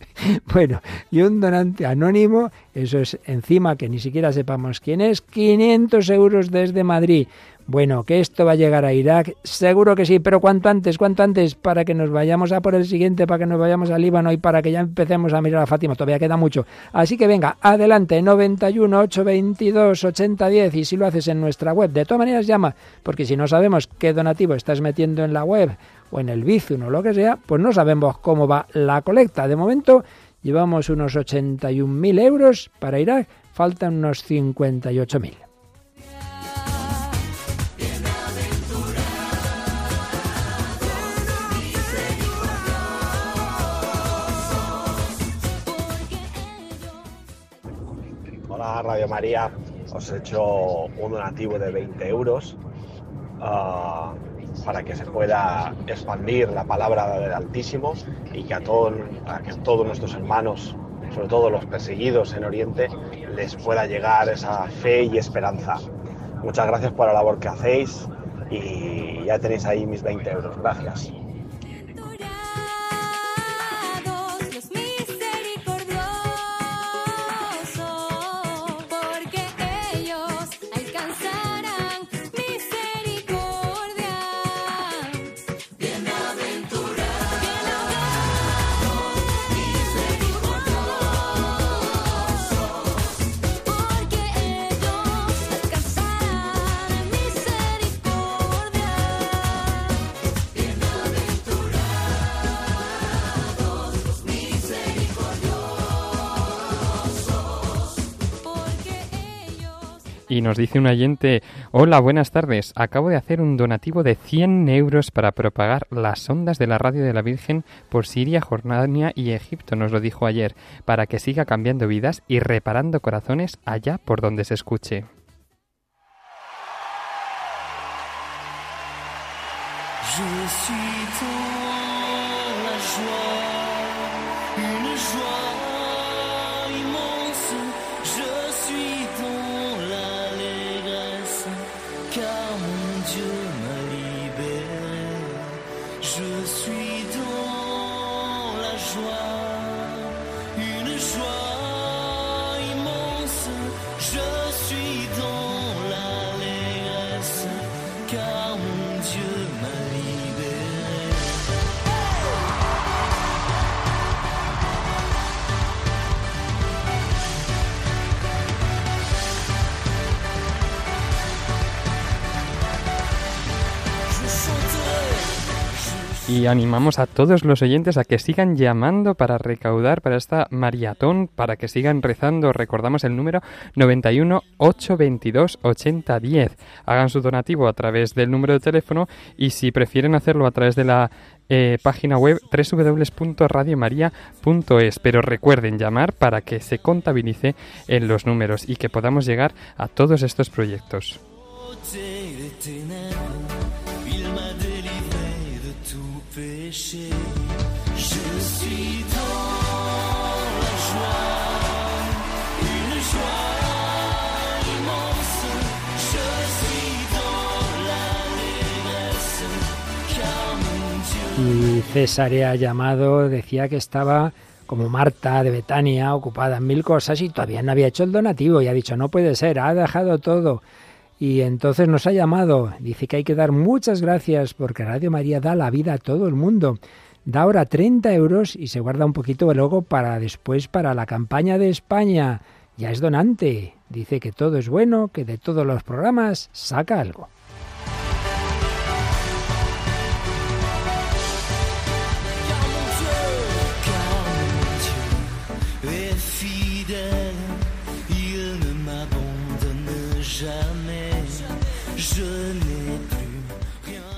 Bueno, y un donante anónimo, eso es encima que ni siquiera sepamos quién es, 500 euros desde Madrid. Bueno, que esto va a llegar a Irak, seguro que sí, pero cuanto antes, cuanto antes, para que nos vayamos a por el siguiente, para que nos vayamos al Líbano y para que ya empecemos a mirar a Fátima, todavía queda mucho. Así que venga, adelante, 91 822 8010 y si lo haces en nuestra web, de todas maneras llama, porque si no sabemos qué donativo estás metiendo en la web o en el Bizum o lo que sea, pues no sabemos cómo va la colecta. De momento llevamos unos 81.000 euros para Irak, faltan unos 58.000. Hola Radio María, os he hecho un donativo de 20 euros ah, para que se pueda expandir la palabra del Altísimo y que a, todo- a todos nuestros hermanos, sobre todo los perseguidos en Oriente, les pueda llegar esa fe y esperanza. Muchas gracias por la labor que hacéis y ya tenéis ahí mis 20 euros. Gracias. Y nos dice un oyente, hola, buenas tardes. Acabo de hacer un donativo de 100 euros para propagar las ondas de la radio de la Virgen por Siria, Jordania y Egipto, nos lo dijo ayer, para que siga cambiando vidas y reparando corazones allá por donde se escuche. Y animamos a todos los oyentes a que sigan llamando para recaudar para esta maratón, para que sigan rezando. Recordamos el número 91 822 8010. Hagan su donativo a través del número de teléfono y si prefieren hacerlo a través de la eh, página web www.radiomaria.es. Pero recuerden llamar para que se contabilice en los números y que podamos llegar a todos estos proyectos. péché. Je llamado decía que estaba como Marta de Betania, ocupada en mil cosas y todavía no había hecho el donativo y ha dicho no puede ser, ha dejado todo, y entonces nos ha llamado, dice que hay que dar muchas gracias porque Radio María da la vida a todo el mundo. Da ahora 30 euros y se guarda un poquito luego para después para la campaña de España. Ya es donante. Dice que todo es bueno, que de todos los programas saca algo.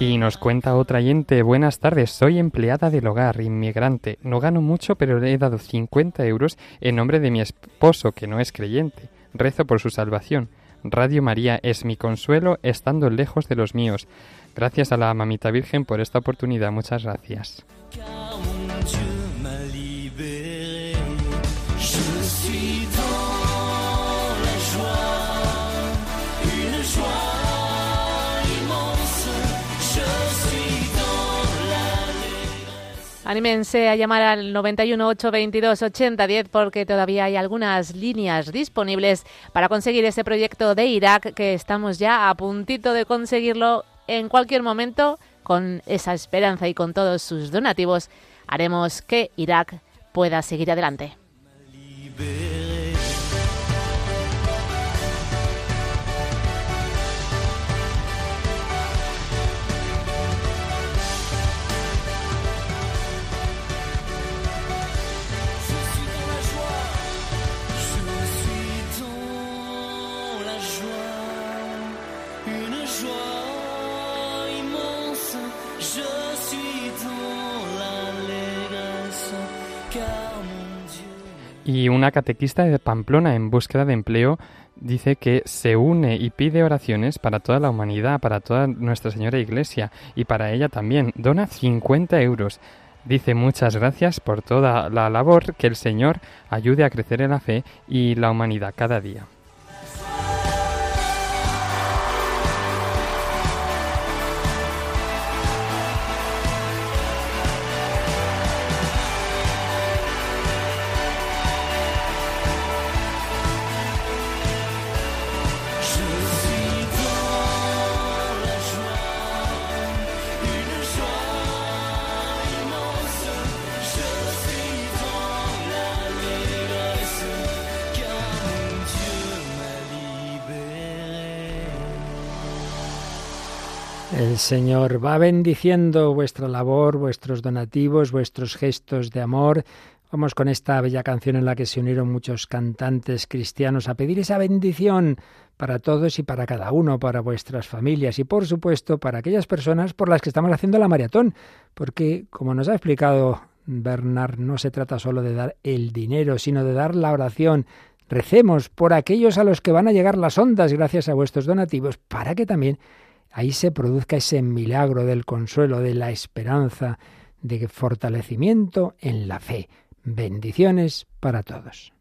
Y nos cuenta otra oyente, buenas tardes, soy empleada del hogar, inmigrante. No gano mucho, pero le he dado 50 euros en nombre de mi esposo, que no es creyente. Rezo por su salvación. Radio María es mi consuelo estando lejos de los míos. Gracias a la Mamita Virgen por esta oportunidad. Muchas gracias. Anímense a llamar al 91 822 8010 porque todavía hay algunas líneas disponibles para conseguir ese proyecto de Irak que estamos ya a puntito de conseguirlo en cualquier momento con esa esperanza y con todos sus donativos haremos que Irak pueda seguir adelante. Y una catequista de Pamplona en búsqueda de empleo dice que se une y pide oraciones para toda la humanidad, para toda Nuestra Señora Iglesia y para ella también. Dona 50 euros. Dice muchas gracias por toda la labor que el Señor ayude a crecer en la fe y la humanidad cada día. El Señor va bendiciendo vuestra labor, vuestros donativos, vuestros gestos de amor. Vamos con esta bella canción en la que se unieron muchos cantantes cristianos a pedir esa bendición para todos y para cada uno, para vuestras familias y por supuesto para aquellas personas por las que estamos haciendo la maratón. Porque, como nos ha explicado Bernard, no se trata solo de dar el dinero, sino de dar la oración. Recemos por aquellos a los que van a llegar las ondas gracias a vuestros donativos, para que también ahí se produzca ese milagro del consuelo, de la esperanza, de fortalecimiento en la fe. Bendiciones para todos.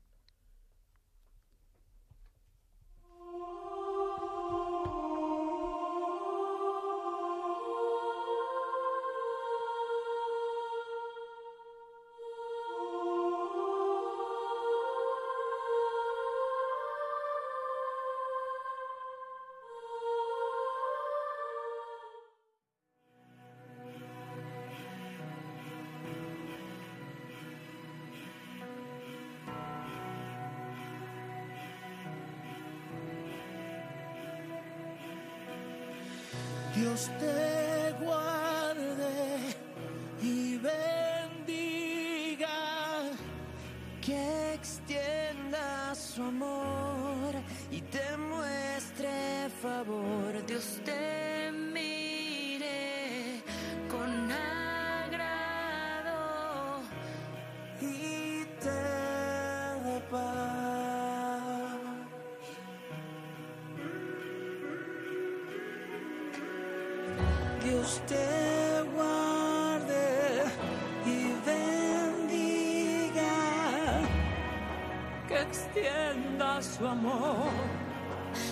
Extienda su amor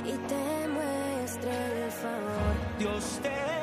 y te muestre el favor. Dios te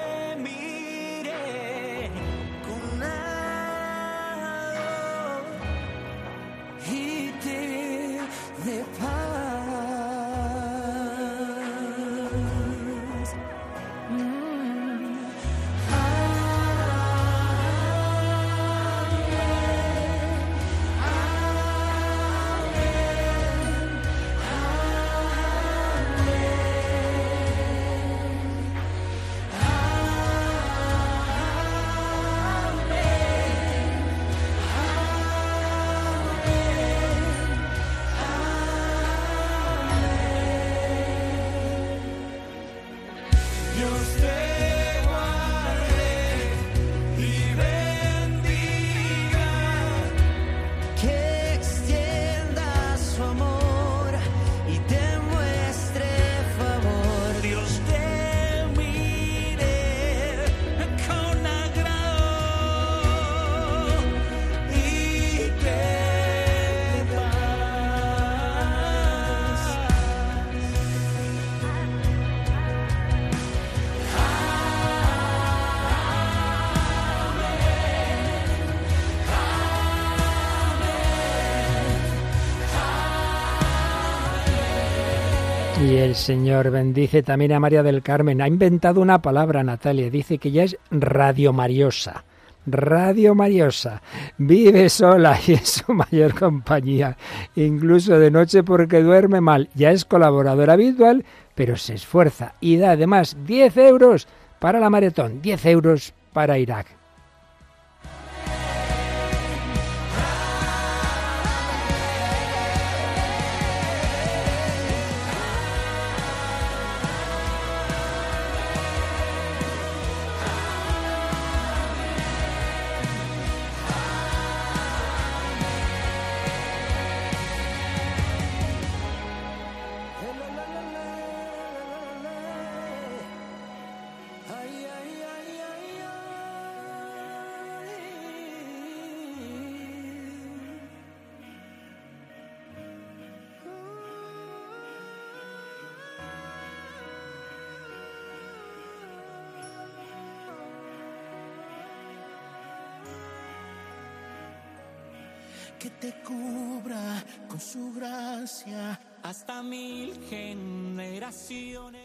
el Señor bendice también a María del Carmen. Ha inventado una palabra, Natalia. Dice que ya es radiomariosa. Radio Mariosa. Vive sola y es su mayor compañía, incluso de noche porque duerme mal. Ya es colaboradora habitual, pero se esfuerza y da además 10 euros para la maratón, 10 euros para Irak.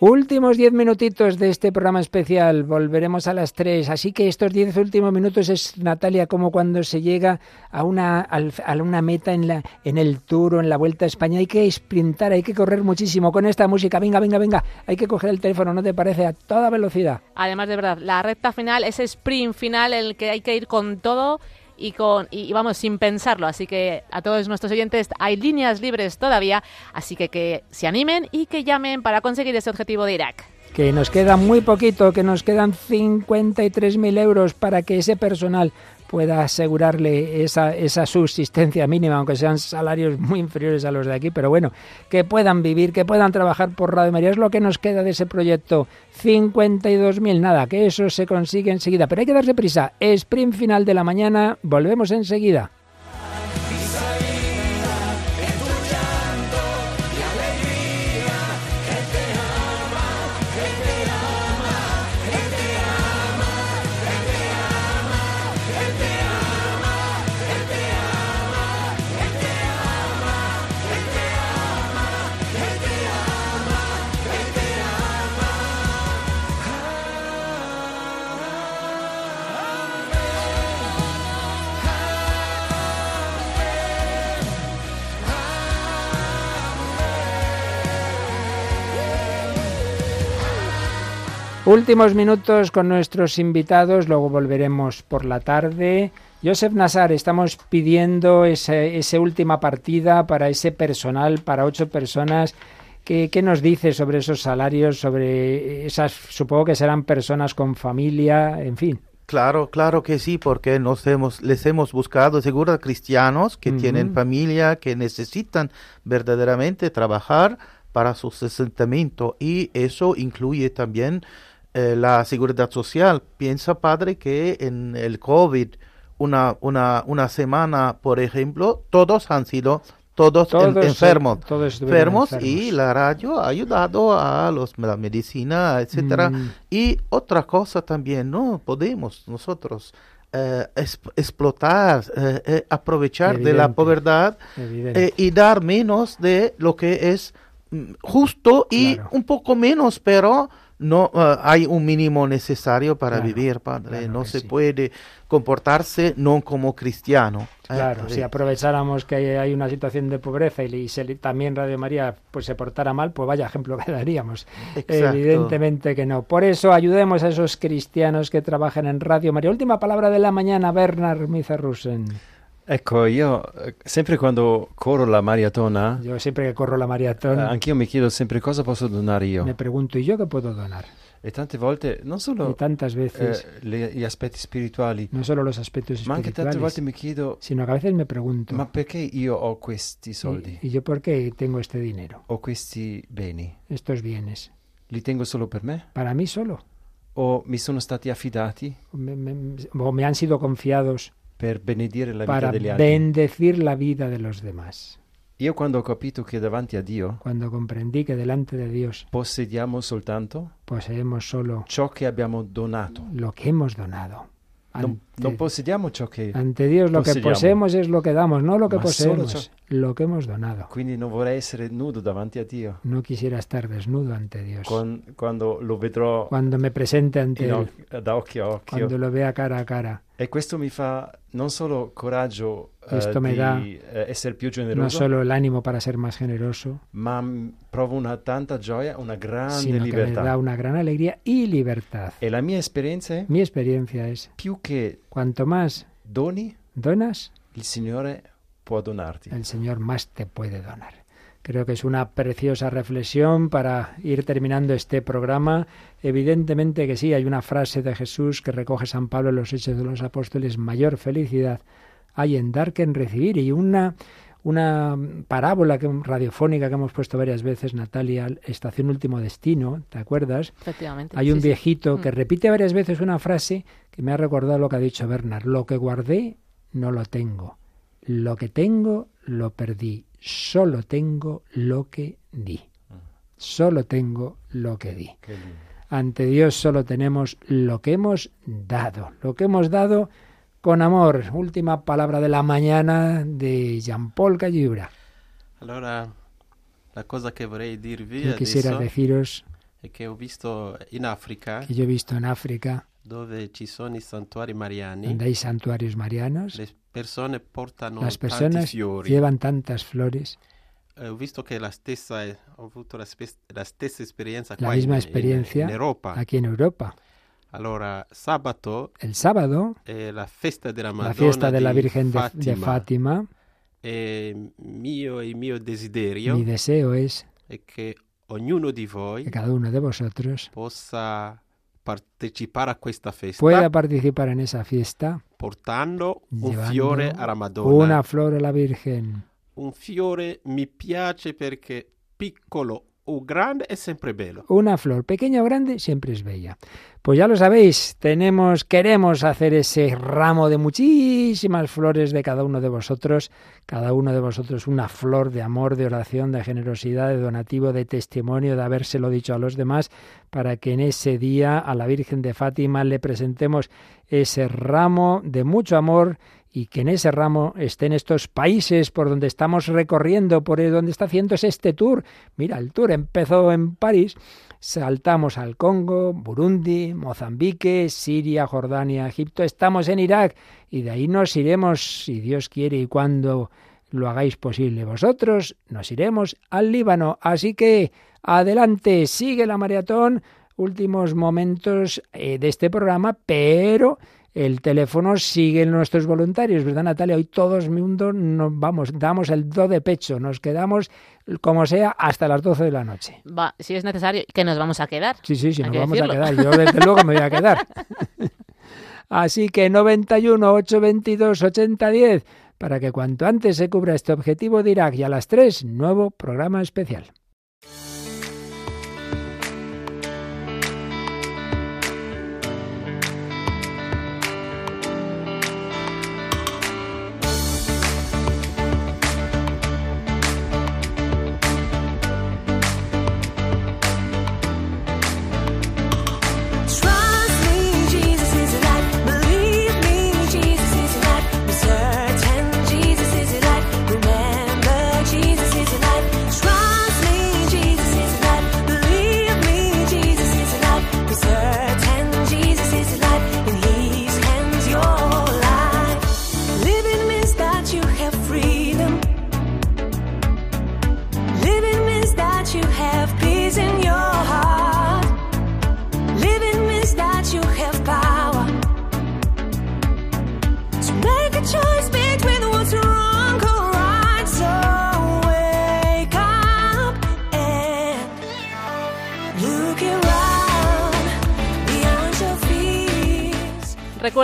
Últimos 10 minutitos de este programa especial. Volveremos a las 3. Así que estos 10 últimos minutos es, Natalia, como cuando se llega a una, a una meta en, la, en el Tour o en la Vuelta a España. Hay que sprintar, hay que correr muchísimo con esta música. Venga, venga, venga. Hay que coger el teléfono, ¿no te parece? A toda velocidad. Además, de verdad, la recta final, ese sprint final en el que hay que ir con todo y vamos sin pensarlo. Así que a todos nuestros oyentes hay líneas libres todavía, así que que se animen y que llamen para conseguir ese objetivo de Irak. Que nos queda muy poquito, que nos quedan 53.000 euros para que ese personal pueda asegurarle esa, esa subsistencia mínima, aunque sean salarios muy inferiores a los de aquí, pero bueno, que puedan vivir, que puedan trabajar por Radio María, es lo que nos queda de ese proyecto. 52.000, nada, que eso se consigue enseguida, pero hay que darse prisa. Sprint final de la mañana, volvemos enseguida. Últimos minutos con nuestros invitados, luego volveremos por la tarde. Joseph Nazar, estamos pidiendo esa, última partida para ese personal, para ocho personas. ¿Qué, qué nos dice sobre esos salarios, sobre esas, supongo que serán personas con familia, en fin? Claro, claro que sí, porque nos hemos, les hemos buscado seguro cristianos que Ujú. tienen familia, que necesitan verdaderamente trabajar para su sustentamiento y eso incluye también eh, la seguridad social. Piensa, padre, que en el COVID, una, una, una semana, por ejemplo, todos han sido todos, Todos, enfermos, todos enfermos, y la radio ha ayudado a los, la medicina, etcétera. Mm. Y otra cosa también, no podemos nosotros eh, es- explotar, eh, eh, aprovechar de la pobreza y dar menos de lo que es mm, justo y Claro. un poco menos, pero no eh, hay un mínimo necesario para Claro, vivir, padre. claro no se sí. puede comportarse no como cristiano. eh, Claro, si aprovecháramos que hay, una situación de pobreza y, se también Radio María pues se portara mal, pues vaya ejemplo que daríamos. Exacto. Evidentemente que no. Por eso ayudemos a esos cristianos que trabajan en Radio María. Última palabra de la mañana, Bernard Mizarrusen. Ecco, io eh, sempre quando corro la maratona, Yo siempre que corro la eh, maratón anch'io mi chiedo sempre cosa posso donare io. me pregunto, ¿y yo qué puedo donar? E tante volte non Y solo tantas veces, eh, le- gli aspetti spirituali, no solo los aspectos ma anche tante volte espirituales, mi chiedo, sino a veces me pregunto, ma perché io ho questi soldi? ¿y, y yo por qué tengo este dinero, Ho questi beni? estos bienes? Li tengo solo per me? ¿Para mí solo? O mi sono stati affidati Me- me- ¿O me han sido confiados per benedire la para vita degli altri? bendecir la vida de los demás. Io quando ho capito che davanti a Dio Cuando comprendí que delante de Dios possediamo soltanto poseemos solo ciò che abbiamo donato, lo que hemos donado. Non, Ante- non possediamo ciò che Ante Dios lo possediamo. poseemos es lo que damos, no lo poseemos, ciò- lo que hemos donado. Quindi non vorrei essere nudo davanti a Dio. No quisiera estar desnudo ante Dios. Con- quando lo vedrò Cuando me presente ante in Él, da occhio a occhio. cuando lo vea cara a cara, E questo mi fa non solo coraggio eh, Questo me dà eh, no solo el ánimo para ser más generoso, ma provo una tanta gioia, una grande sino que me da una gran alegría y libertad. E Mi experiencia es, che cuanto más doni, donas, el Señor más te puede donar. Creo que es una preciosa reflexión para ir terminando este programa. Evidentemente que sí, hay una frase de Jesús que recoge San Pablo en los Hechos de los Apóstoles, mayor felicidad hay en dar que en recibir. Y una, una parábola que, radiofónica que hemos puesto varias veces, Natalia, Estación Último Destino, ¿te acuerdas? Efectivamente. Hay un sí, sí. viejito que Mm. repite varias veces una frase que me ha recordado lo que ha dicho Bernard. Lo que guardé, no lo tengo. Lo que tengo, lo perdí. Solo tengo lo que di. Solo tengo lo que di. Ante Dios solo tenemos lo que hemos dado. Lo que hemos dado con amor. Última palabra de la mañana de Jean-Paul Callibra. Allora, la cosa che vorrei dirvi Yo quisiera deciros è che ho visto in Africa, que yo he visto en África, dove ci sono i santuari mariani, donde hay santuarios marianos, le persone portano las personas fiori. llevan tantas flores, ho visto che la stessa, ho avuto la, la stessa esperienza la qua misma in, experiencia in Europa. aquí en Europa. Allora, sabato El sábado, è la Madonna fiesta de la Virgen de, de Fatima. Fátima, E desiderio mi deseo es che ognuno di voi que cada uno de vosotros possa a pueda participar en esa fiesta portando un fiore alla Madonna. una flor a la Virgen. Un fiore mi piace perché piccolo grande è sempre bello. Una flor, pequeña o grande, siempre es bella. Pues ya lo sabéis, tenemos, queremos hacer ese ramo de muchísimas flores de cada uno de vosotros, cada uno de vosotros una flor de amor, de oración, de generosidad, de donativo, de testimonio, de habérselo dicho a los demás, para que en ese día a la Virgen de Fátima le presentemos ese ramo de mucho amor y que en ese ramo estén estos países por donde estamos recorriendo, por donde está haciéndose este tour. Mira, el tour empezó en París, saltamos al Congo, Burundi, Mozambique, Siria, Jordania, Egipto, estamos en Irak y de ahí nos iremos, si Dios quiere y cuando lo hagáis posible vosotros, nos iremos al Líbano. Así que adelante, sigue la maratón, últimos momentos eh, de este programa, pero el teléfono sigue en nuestros voluntarios, ¿verdad Natalia? Hoy todos mundo nos vamos, damos el do de pecho, nos quedamos como sea hasta las 12 de la noche. Va, si es necesario, que nos vamos a quedar. Sí, sí, sí, nos vamos decirlo. a quedar. Yo desde luego me voy a quedar. Así que 91 822 8010 para que cuanto antes se cubra este objetivo de Irak y a las 3 nuevo programa especial.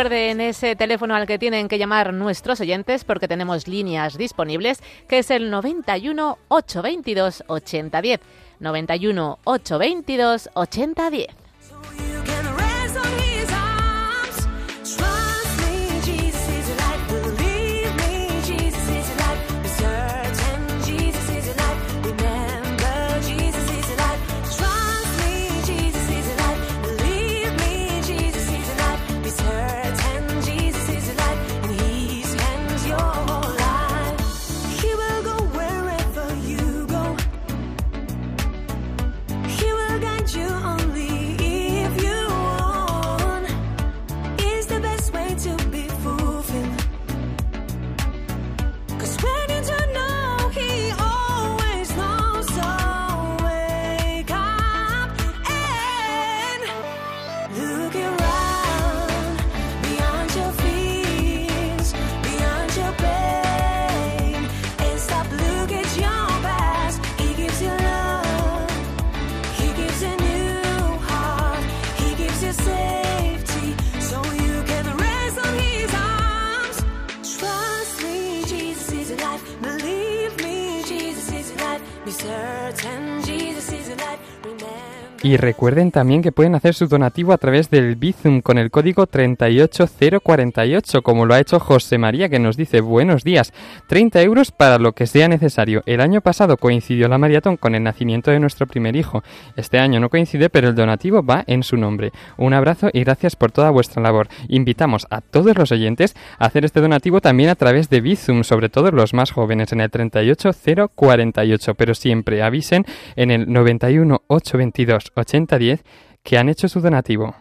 Recuerden ese teléfono al que tienen que llamar nuestros oyentes porque tenemos líneas disponibles, que es el 91 822 8010. 91 822 8010. Y recuerden también que pueden hacer su donativo a través del Bizum con el código 38048, como lo ha hecho José María, que nos dice buenos días, 30 euros para lo que sea necesario. El año pasado coincidió la maratón con el nacimiento de nuestro primer hijo. Este año no coincide, pero el donativo va en su nombre. Un abrazo y gracias por toda vuestra labor. Invitamos a todos los oyentes a hacer este donativo también a través de Bizum, sobre todo los más jóvenes, en el 38048, pero siempre avisen en el 91 822 8010 que han hecho su donativo.